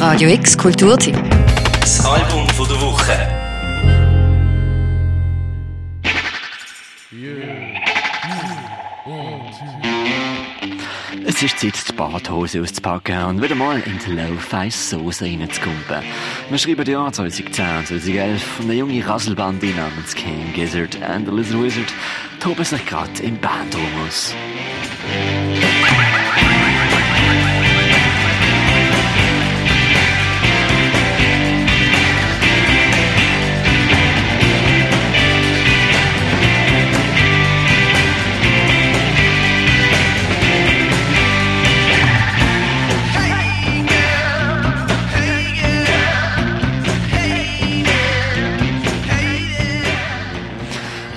Radio X Kulturteam. Das Album von der Woche. Es ist Zeit, die Badhose auszupacken und wieder mal in die Low-Fi-Soße reinzukumpen. Wir schreiben die Jahre 2010 2011 und eine junge Rasselbande namens King Gizzard and the Lizard Wizard toben sich gerade im Bandraum aus.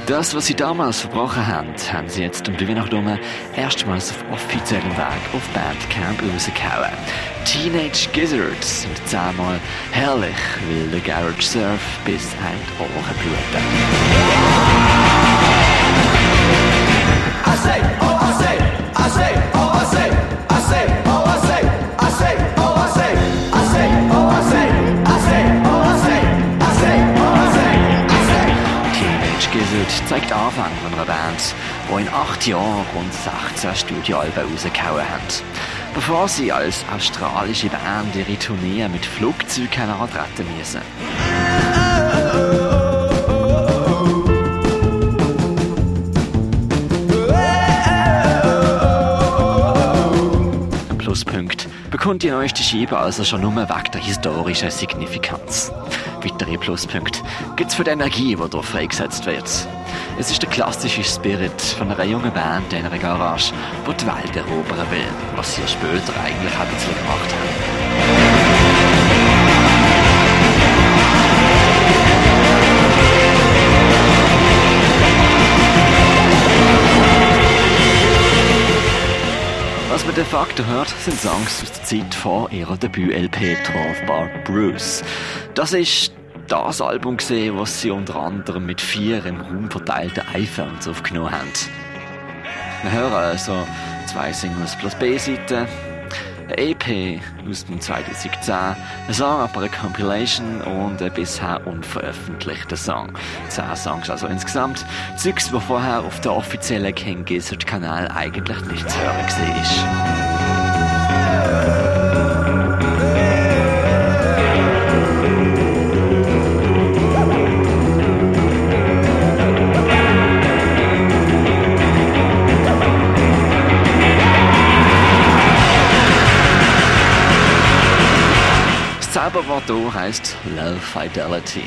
Das, was sie damals verbrochen haben, haben sie jetzt um die Weihnachten erstmals auf offiziellen Weg auf Bandcamp rausgehauen. Teenage Gizzards sind zehnmal herrlich, weil der Garage Surf bis ein Ohren bluten. Zeigt den Anfang von einer Band, die in acht Jahren rund 16 Studioalben rausgehauen haben. Bevor sie als australische Band ihre Tournee mit Flugzeugen antreten müssen. Ein Pluspunkt bekommt die neueste Scheibe also schon nur wegen der historischen Signifikanz. Weitere Pluspunkte gibt es für die Energie, die hier freigesetzt wird. Es ist der klassische Spirit von einer jungen Band in einer Garage, die die Welt erobern will, was sie später eigentlich ein bisschen gemacht haben. Was man de facto hört, sind Songs aus der Zeit vor ihrer Debüt-LP 12 Bar Bruce. Das ist das Album gesehen, was sie unter anderem mit vier im Raum verteilten iPhones aufgenommen haben. Wir hören also zwei Singles plus B-Seite, eine EP aus dem 2010, ein Song aber eine Compilation und ein bisher unveröffentlichter Song. Zehn Songs also insgesamt. Zeugs, die vorher auf der offiziellen King Gizzard Kanal eigentlich nicht zu hören war. Zauberwort hier heisst Love Fidelity.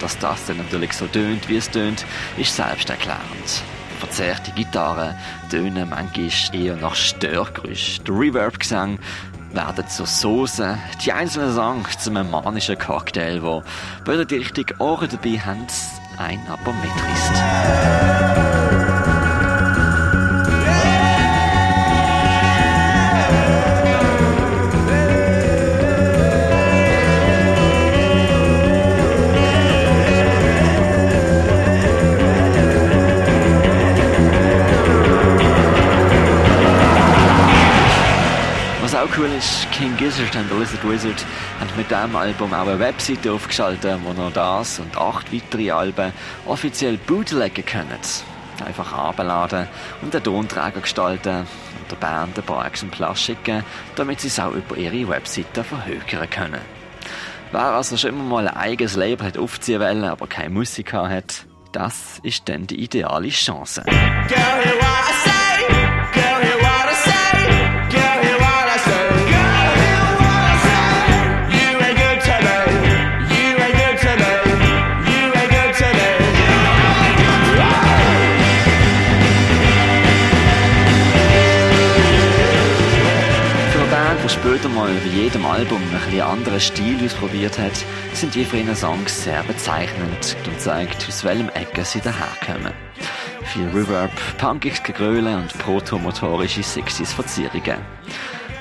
Dass das dann natürlich so tönt, wie es tönt, ist selbsterklärend. Verzerrte Gitarren tönen manchmal eher nach Störgeräusch. Der Reverb-Gesang werden zur Soße, die einzelnen Songs zu einem manischen Cocktail, wo, ihr die richtigen Ohren dabei habt, ein aber mitrisst. Cool ist, King Gizzard und the Lizard Wizard haben mit diesem Album auch eine Webseite aufgeschaltet, wo noch das und acht weitere Alben offiziell bootlegen können. Einfach abladen und einen Tonträger gestalten und der Band ein paar Exemplare schicken, damit sie es auch über ihre Webseite verhökern können. Wer also schon immer mal ein eigenes Label hat aufziehen wollen, aber keine Musik hat, das ist dann die ideale Chance. Girl, Die später mal bei jedem Album einen anderen Stil ausprobiert hat, sind die ihren Songs sehr bezeichnend und zeigt, aus welchem Ecke sie daherkommen. Viel Reverb, punkiges Gegröle und protomotorische Sixties Verzierungen.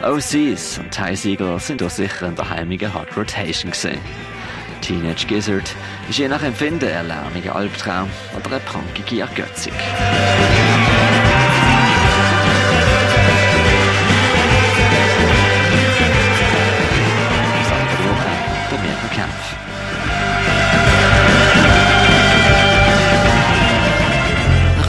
OCs und Ty Siegel sind auch sicher in der heimigen Hot Rotation gesehen. Teenage Gizzard ist je nach Empfinden ein lärmiger Albtraum oder eine punkige Ergötzung.